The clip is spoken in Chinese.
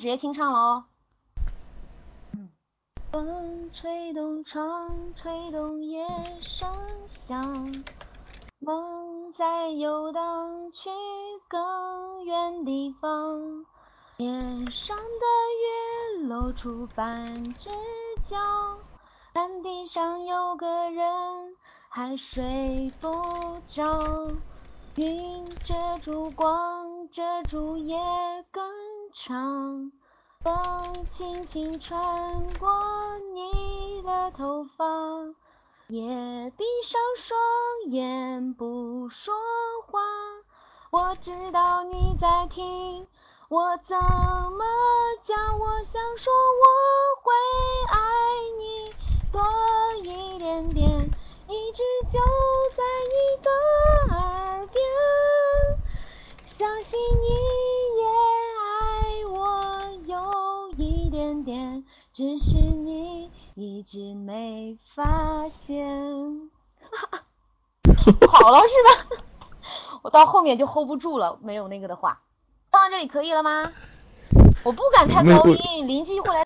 直接清唱了哦。风吹动窗，吹动夜声响，梦在游荡去更远地方。天上的月露出半只脚，山顶上有个人还睡不着。云遮住光，遮住夜长。风轻轻穿过你的头发，也闭上双眼不说话。我知道你在听。我怎么讲？我想说我只是你一直没发现。好了是吧？我到后面就 hold 不住了，没有那个的话。放到这里可以了吗？我不敢太高音，邻居会来。